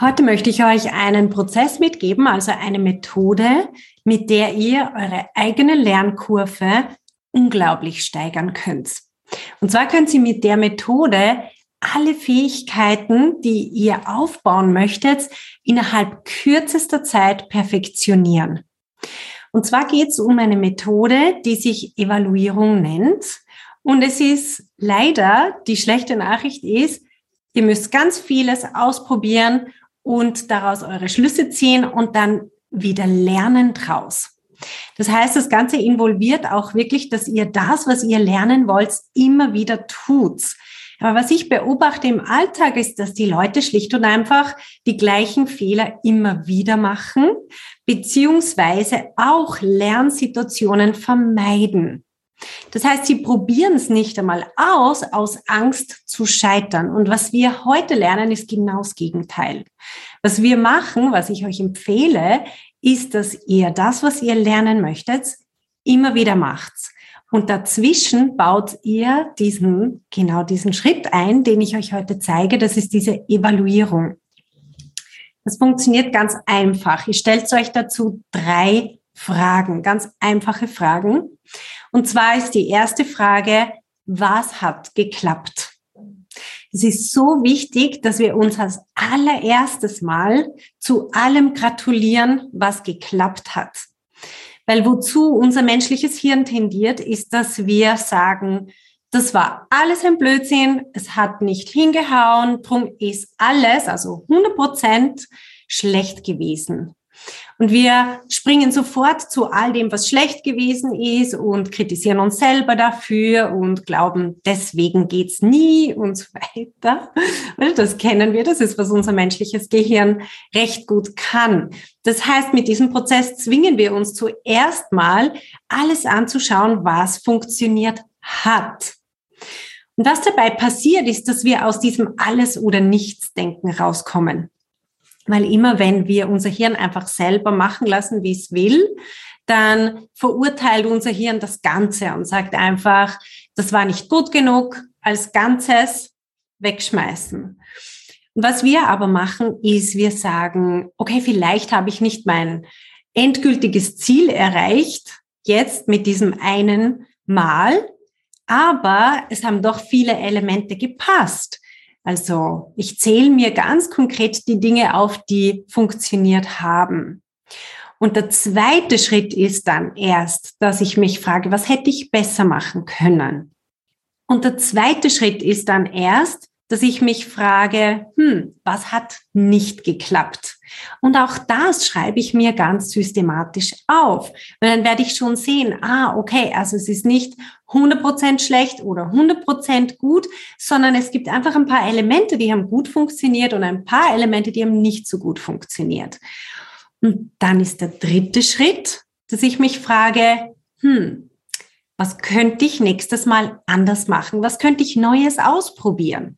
Heute möchte ich euch einen Prozess mitgeben, also eine Methode, mit der ihr eure eigene Lernkurve unglaublich steigern könnt. Und zwar könnt ihr mit der Methode alle Fähigkeiten, die ihr aufbauen möchtet, innerhalb kürzester Zeit perfektionieren. Und zwar geht es um eine Methode, die sich Evaluierung nennt. Und es ist leider, die schlechte Nachricht ist, ihr müsst ganz vieles ausprobieren und daraus eure Schlüsse ziehen und dann wieder lernen draus. Das heißt, das Ganze involviert auch wirklich, dass ihr das, was ihr lernen wollt, immer wieder tut. Aber was ich beobachte im Alltag ist, dass die Leute schlicht und einfach die gleichen Fehler immer wieder machen, beziehungsweise auch Lernsituationen vermeiden. Das heißt, sie probieren es nicht einmal aus, aus Angst zu scheitern. Und was wir heute lernen, ist genau das Gegenteil. Was wir machen, was ich euch empfehle, ist, dass ihr das, was ihr lernen möchtet, immer wieder macht. Und dazwischen baut ihr diesen, genau diesen Schritt ein, den ich euch heute zeige. Das ist diese Evaluierung. Das funktioniert ganz einfach. Ihr stellt euch dazu drei Fragen, ganz einfache Fragen. Und zwar ist die erste Frage, was hat geklappt? Es ist so wichtig, dass wir uns als allererstes Mal zu allem gratulieren, was geklappt hat. Weil wozu unser menschliches Hirn tendiert, ist, dass wir sagen, das war alles ein Blödsinn, es hat nicht hingehauen, drum ist alles, also 100 Prozent schlecht gewesen. Und wir springen sofort zu all dem, was schlecht gewesen ist und kritisieren uns selber dafür und glauben, deswegen geht's nie und so weiter. Das kennen wir, das ist, was unser menschliches Gehirn recht gut kann. Das heißt, mit diesem Prozess zwingen wir uns zuerst mal, alles anzuschauen, was funktioniert hat. Und was dabei passiert, ist, dass wir aus diesem Alles- oder Nichts-Denken rauskommen. Weil immer wenn wir unser Hirn einfach selber machen lassen, wie es will, dann verurteilt unser Hirn das Ganze und sagt einfach, das war nicht gut genug, als Ganzes wegschmeißen. Und was wir aber machen, ist, wir sagen, okay, vielleicht habe ich nicht mein endgültiges Ziel erreicht, jetzt mit diesem einen Mal, aber es haben doch viele Elemente gepasst. Also ich zähle mir ganz konkret die Dinge auf, die funktioniert haben. Und der zweite Schritt ist dann erst, dass ich mich frage, was hätte ich besser machen können? Und der zweite Schritt ist dann erst, dass ich mich frage, hm, was hat nicht geklappt? Und auch das schreibe ich mir ganz systematisch auf. Weil dann werde ich schon sehen, ah, okay, also es ist nicht 100% schlecht oder 100% gut, sondern es gibt einfach ein paar Elemente, die haben gut funktioniert und ein paar Elemente, die haben nicht so gut funktioniert. Und dann ist der dritte Schritt, dass ich mich frage, hm, was könnte ich nächstes Mal anders machen? Was könnte ich Neues ausprobieren?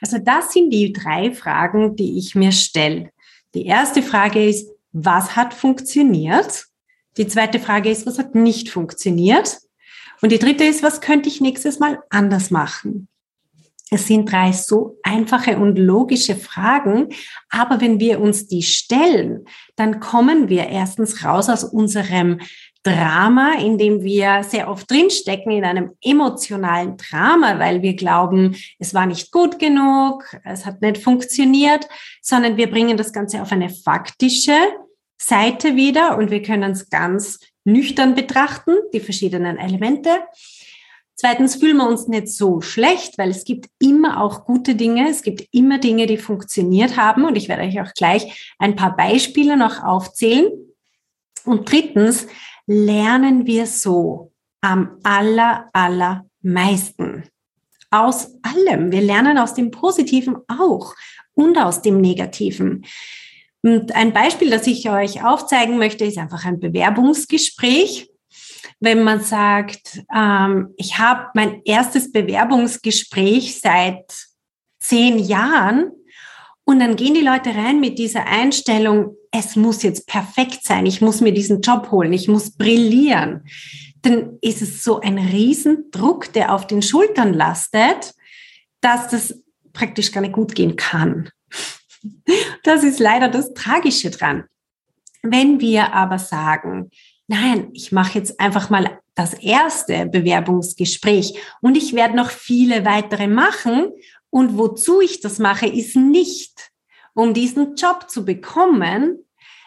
Also das sind die drei Fragen, die ich mir stelle. Die erste Frage ist, was hat funktioniert? Die zweite Frage ist, was hat nicht funktioniert? Und die dritte ist, was könnte ich nächstes Mal anders machen? Es sind drei so einfache und logische Fragen, aber wenn wir uns die stellen, dann kommen wir erstens raus aus unserem Drama, in dem wir sehr oft drinstecken, in einem emotionalen Drama, weil wir glauben, es war nicht gut genug, es hat nicht funktioniert, sondern wir bringen das Ganze auf eine faktische Seite wieder und wir können es ganz nüchtern betrachten, die verschiedenen Elemente. Zweitens fühlen wir uns nicht so schlecht, weil es gibt immer auch gute Dinge. Es gibt immer Dinge, die funktioniert haben. Und ich werde euch auch gleich ein paar Beispiele noch aufzählen. Und drittens, lernen wir so am aller, allermeisten. Aus allem. Wir lernen aus dem Positiven auch. und aus dem Negativen. Und ein Beispiel, das ich euch aufzeigen möchte, ist einfach ein Bewerbungsgespräch. Wenn man sagt, ähm, ich habe mein erstes Bewerbungsgespräch seit zehn Jahren und dann gehen die Leute rein mit dieser Einstellung, es muss jetzt perfekt sein, ich muss mir diesen Job holen, ich muss brillieren. Dann ist es so ein Riesendruck, der auf den Schultern lastet, dass das praktisch gar nicht gut gehen kann. Das ist leider das Tragische dran. Wenn wir aber sagen, nein, ich mache jetzt einfach mal das erste Bewerbungsgespräch und ich werde noch viele weitere machen und wozu ich das mache, ist nicht, um diesen Job zu bekommen,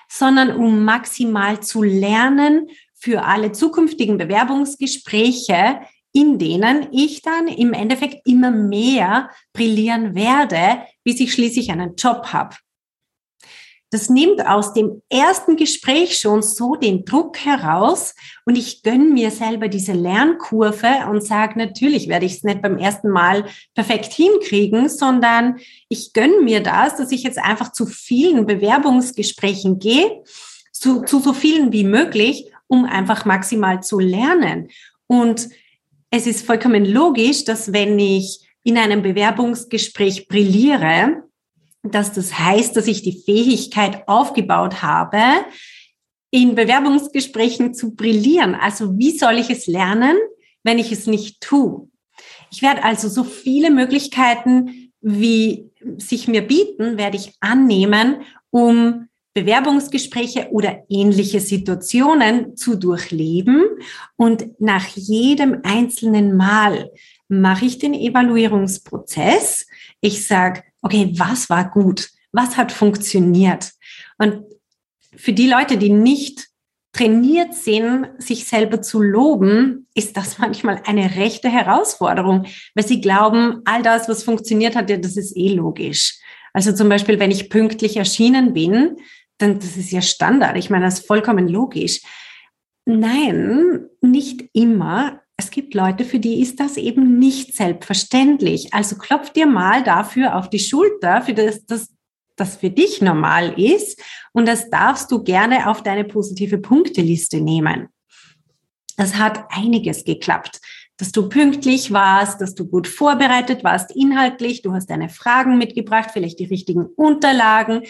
sondern um maximal zu lernen für alle zukünftigen Bewerbungsgespräche, in denen ich dann im Endeffekt immer mehr brillieren werde, bis ich schließlich einen Job habe. Das nimmt aus dem ersten Gespräch schon so den Druck heraus und ich gönne mir selber diese Lernkurve und sage, natürlich werde ich es nicht beim ersten Mal perfekt hinkriegen, sondern ich gönne mir das, dass ich jetzt einfach zu vielen Bewerbungsgesprächen gehe, zu, zu so vielen wie möglich, um einfach maximal zu lernen. Und es ist vollkommen logisch, dass wenn ich in einem Bewerbungsgespräch brilliere, dass das heißt, dass ich die Fähigkeit aufgebaut habe, in Bewerbungsgesprächen zu brillieren. Also wie soll ich es lernen, wenn ich es nicht tue? Ich werde also so viele Möglichkeiten, wie sich mir bieten, werde ich annehmen, um Bewerbungsgespräche oder ähnliche Situationen zu durchleben. Und nach jedem einzelnen Mal mache ich den Evaluierungsprozess. Ich sage, okay, was war gut? Was hat funktioniert? Und für die Leute, die nicht trainiert sind, sich selber zu loben, ist das manchmal eine rechte Herausforderung, weil sie glauben, all das, was funktioniert hat, ja, das ist eh logisch. Also zum Beispiel, wenn ich pünktlich erschienen bin, dann das ist ja Standard. Ich meine, das ist vollkommen logisch. Nein, nicht immer. Es gibt Leute, für die ist das eben nicht selbstverständlich. Also klopf dir mal dafür auf die Schulter, für das, das, das für dich normal ist. Und das darfst du gerne auf deine positive Punkteliste nehmen. Das hat einiges geklappt dass du pünktlich warst, dass du gut vorbereitet warst inhaltlich, du hast deine Fragen mitgebracht, vielleicht die richtigen Unterlagen.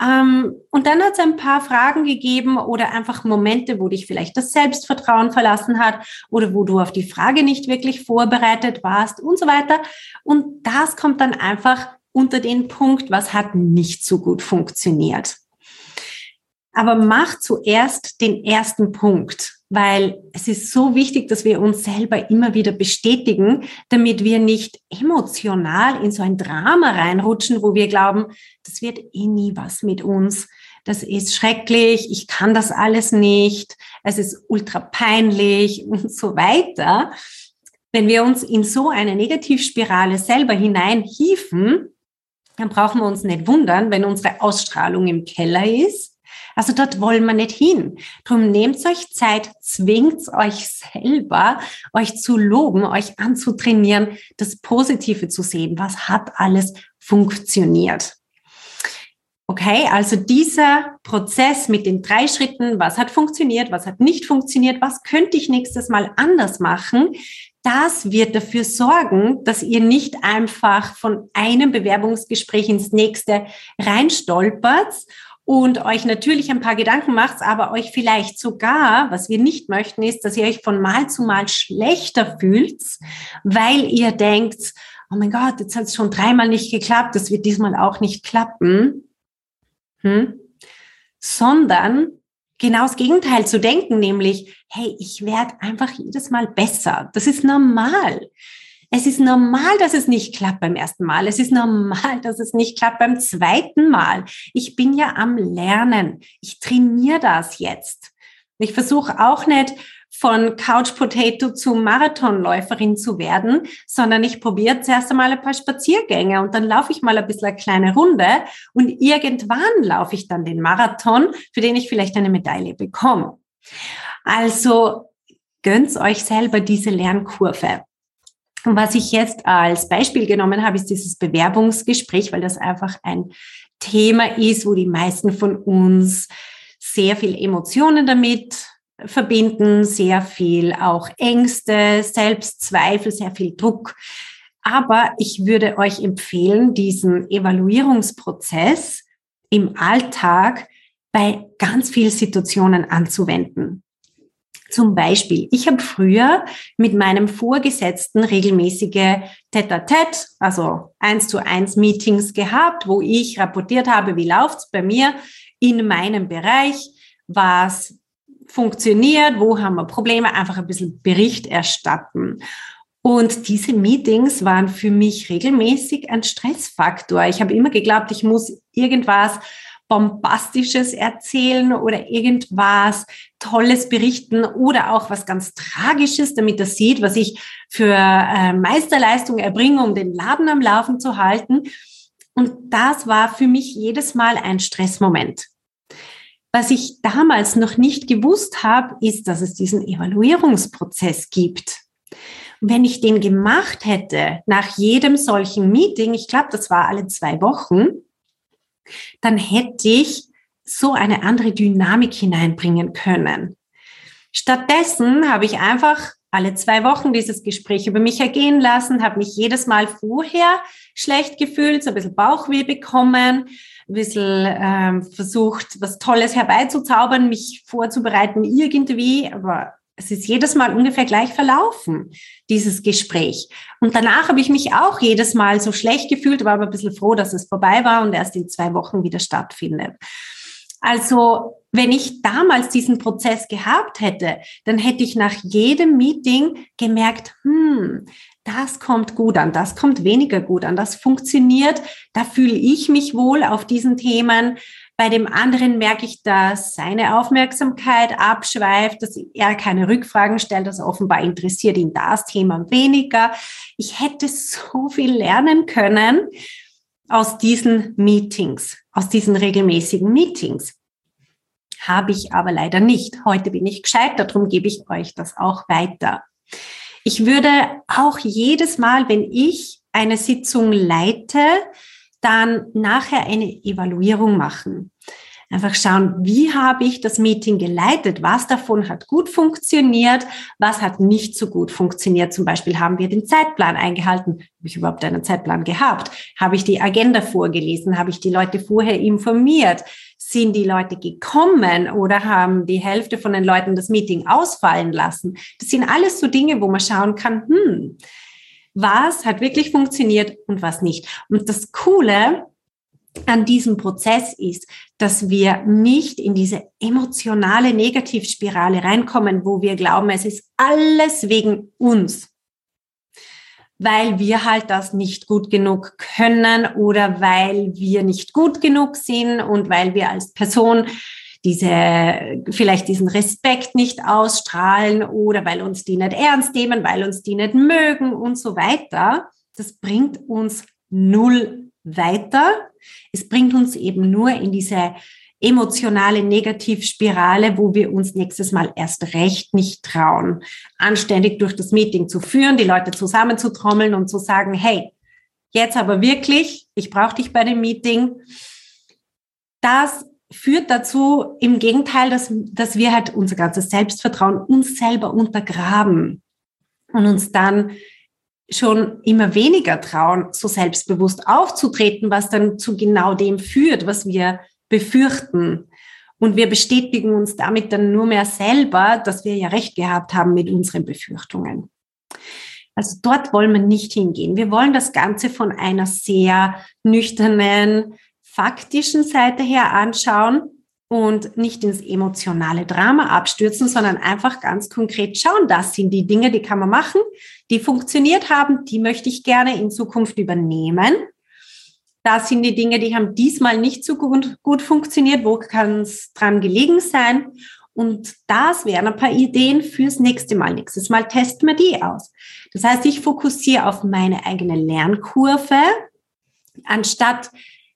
Ähm, und dann hat es ein paar Fragen gegeben oder einfach Momente, wo dich vielleicht das Selbstvertrauen verlassen hat oder wo du auf die Frage nicht wirklich vorbereitet warst und so weiter. Und das kommt dann einfach unter den Punkt, was hat nicht so gut funktioniert. Aber mach zuerst den ersten Punkt weil es ist so wichtig, dass wir uns selber immer wieder bestätigen, damit wir nicht emotional in so ein Drama reinrutschen, wo wir glauben, das wird eh nie was mit uns. Das ist schrecklich, ich kann das alles nicht, es ist ultra peinlich und so weiter. Wenn wir uns in so eine Negativspirale selber hineinhieven, dann brauchen wir uns nicht wundern, wenn unsere Ausstrahlung im Keller ist also dort wollen wir nicht hin. Drum nehmt euch Zeit, zwingt euch selber, euch zu loben, euch anzutrainieren, das Positive zu sehen. Was hat alles funktioniert? Okay, also dieser Prozess mit den drei Schritten, was hat funktioniert, was hat nicht funktioniert, was könnte ich nächstes Mal anders machen, das wird dafür sorgen, dass ihr nicht einfach von einem Bewerbungsgespräch ins nächste reinstolpert und euch natürlich ein paar Gedanken macht, aber euch vielleicht sogar, was wir nicht möchten, ist, dass ihr euch von Mal zu Mal schlechter fühlt, weil ihr denkt, oh mein Gott, jetzt hat es schon dreimal nicht geklappt, das wird diesmal auch nicht klappen. Hm? Sondern genau das Gegenteil zu denken, nämlich, hey, ich werde einfach jedes Mal besser. Das ist normal. Es ist normal, dass es nicht klappt beim ersten Mal. Es ist normal, dass es nicht klappt beim zweiten Mal. Ich bin ja am Lernen. Ich trainiere das jetzt. Ich versuche auch nicht von Couch Potato zu Marathonläuferin zu werden, sondern ich probiere zuerst einmal ein paar Spaziergänge und dann laufe ich mal ein bisschen eine kleine Runde und irgendwann laufe ich dann den Marathon, für den ich vielleicht eine Medaille bekomme. Also gönnt euch selber diese Lernkurve. Und was ich jetzt als Beispiel genommen habe, ist dieses Bewerbungsgespräch, weil das einfach ein Thema ist, wo die meisten von uns sehr viel Emotionen damit verbinden, sehr viel auch Ängste, Selbstzweifel, sehr viel Druck. Aber ich würde euch empfehlen, diesen Evaluierungsprozess im Alltag bei ganz vielen Situationen anzuwenden. Zum Beispiel, ich habe früher mit meinem Vorgesetzten regelmäßige Tête-à-Tête, also eins zu eins Meetings gehabt, wo ich rapportiert habe, wie läuft's bei mir in meinem Bereich, was funktioniert, wo haben wir Probleme, einfach ein bisschen Bericht erstatten. Und diese Meetings waren für mich regelmäßig ein Stressfaktor. Ich habe immer geglaubt, ich muss irgendwas Bombastisches erzählen oder irgendwas Tolles berichten oder auch was ganz Tragisches, damit er sieht, was ich für äh, Meisterleistung erbringe, um den Laden am Laufen zu halten. Und das war für mich jedes Mal ein Stressmoment. Was ich damals noch nicht gewusst habe, ist, dass es diesen Evaluierungsprozess gibt. wenn ich den gemacht hätte nach jedem solchen Meeting, ich glaube, das war alle zwei Wochen, dann hätte ich so eine andere Dynamik hineinbringen können. Stattdessen habe ich einfach alle zwei Wochen dieses Gespräch über mich ergehen lassen, habe mich jedes Mal vorher schlecht gefühlt, so ein bisschen Bauchweh bekommen, ein bisschen ähm, versucht, was Tolles herbeizuzaubern, mich vorzubereiten irgendwie, aber es ist jedes Mal ungefähr gleich verlaufen, dieses Gespräch. Und danach habe ich mich auch jedes Mal so schlecht gefühlt, war aber ein bisschen froh, dass es vorbei war und erst in zwei Wochen wieder stattfindet. Also, wenn ich damals diesen Prozess gehabt hätte, dann hätte ich nach jedem Meeting gemerkt, hm, das kommt gut an, das kommt weniger gut an, das funktioniert, da fühle ich mich wohl auf diesen Themen, bei dem anderen merke ich, dass seine Aufmerksamkeit abschweift, dass er keine Rückfragen stellt, dass offenbar interessiert ihn das Thema weniger. Ich hätte so viel lernen können aus diesen Meetings, aus diesen regelmäßigen Meetings. Habe ich aber leider nicht. Heute bin ich gescheit, darum gebe ich euch das auch weiter. Ich würde auch jedes Mal, wenn ich eine Sitzung leite, dann nachher eine Evaluierung machen. Einfach schauen, wie habe ich das Meeting geleitet? Was davon hat gut funktioniert? Was hat nicht so gut funktioniert? Zum Beispiel haben wir den Zeitplan eingehalten. Habe ich überhaupt einen Zeitplan gehabt? Habe ich die Agenda vorgelesen? Habe ich die Leute vorher informiert? Sind die Leute gekommen oder haben die Hälfte von den Leuten das Meeting ausfallen lassen? Das sind alles so Dinge, wo man schauen kann, hm, was hat wirklich funktioniert und was nicht. Und das Coole an diesem Prozess ist, dass wir nicht in diese emotionale Negativspirale reinkommen, wo wir glauben, es ist alles wegen uns, weil wir halt das nicht gut genug können oder weil wir nicht gut genug sind und weil wir als Person diese, vielleicht diesen Respekt nicht ausstrahlen oder weil uns die nicht ernst nehmen, weil uns die nicht mögen und so weiter. Das bringt uns null weiter. Es bringt uns eben nur in diese emotionale Negativspirale, wo wir uns nächstes Mal erst recht nicht trauen, anständig durch das Meeting zu führen, die Leute zusammenzutrommeln und zu sagen, hey, jetzt aber wirklich, ich brauche dich bei dem Meeting. Das führt dazu im Gegenteil, dass, dass wir halt unser ganzes Selbstvertrauen uns selber untergraben und uns dann schon immer weniger trauen, so selbstbewusst aufzutreten, was dann zu genau dem führt, was wir befürchten. Und wir bestätigen uns damit dann nur mehr selber, dass wir ja recht gehabt haben mit unseren Befürchtungen. Also dort wollen wir nicht hingehen. Wir wollen das Ganze von einer sehr nüchternen, faktischen Seite her anschauen und nicht ins emotionale Drama abstürzen, sondern einfach ganz konkret schauen, das sind die Dinge, die kann man machen, die funktioniert haben, die möchte ich gerne in Zukunft übernehmen. Das sind die Dinge, die haben diesmal nicht so gut, gut funktioniert, wo kann es dran gelegen sein? Und das wären ein paar Ideen fürs nächste Mal. Nächstes Mal testen wir die aus. Das heißt, ich fokussiere auf meine eigene Lernkurve, anstatt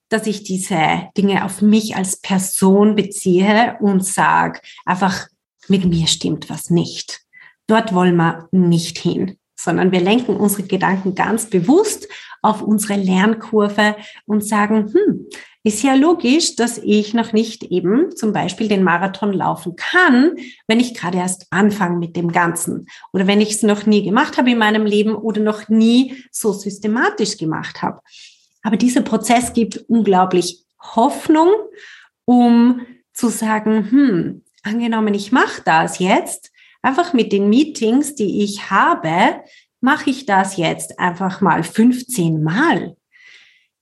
dass ich diese Dinge auf mich als Person beziehe und sage, einfach mit mir stimmt was nicht. Dort wollen wir nicht hin. sondern wir lenken unsere Gedanken ganz bewusst auf unsere Lernkurve und sagen, hm, ist ja logisch, dass ich noch nicht eben zum Beispiel den Marathon laufen kann, wenn ich gerade erst anfange mit dem Ganzen oder wenn ich es noch nie gemacht habe in meinem Leben oder noch nie so systematisch gemacht habe. Aber dieser Prozess gibt unglaublich Hoffnung, um zu sagen, hm, angenommen, ich mache das jetzt, einfach mit den Meetings, die ich habe, mache ich das jetzt einfach mal 15 Mal.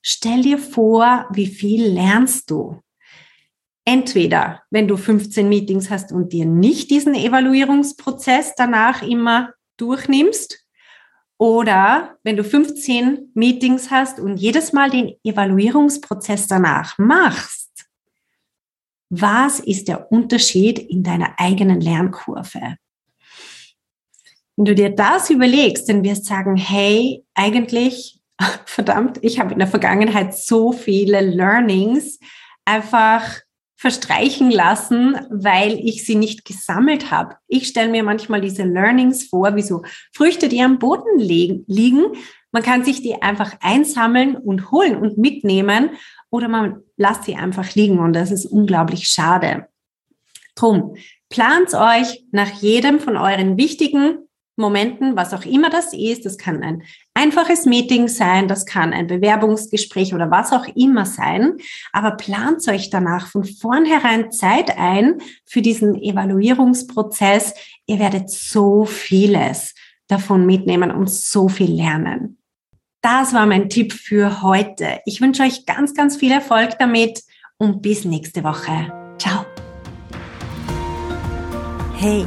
Stell dir vor, wie viel lernst du. Entweder, wenn du 15 Meetings hast und dir nicht diesen Evaluierungsprozess danach immer durchnimmst, oder wenn du 15 Meetings hast und jedes Mal den Evaluierungsprozess danach machst, was ist der Unterschied in deiner eigenen Lernkurve? Wenn du dir das überlegst, dann wirst du sagen, hey, eigentlich, verdammt, ich habe in der Vergangenheit so viele Learnings einfach verstreichen lassen, weil ich sie nicht gesammelt habe. Ich stelle mir manchmal diese Learnings vor, wie so Früchte, die am Boden liegen. Man kann sich die einfach einsammeln und holen und mitnehmen oder man lässt sie einfach liegen und das ist unglaublich schade. Drum, plant euch nach jedem von euren wichtigen Momenten, was auch immer das ist. Das kann ein einfaches Meeting sein, das kann ein Bewerbungsgespräch oder was auch immer sein. Aber plant euch danach von vornherein Zeit ein für diesen Evaluierungsprozess. Ihr werdet so vieles davon mitnehmen und so viel lernen. Das war mein Tipp für heute. Ich wünsche euch ganz, ganz viel Erfolg damit und bis nächste Woche. Ciao. Hey.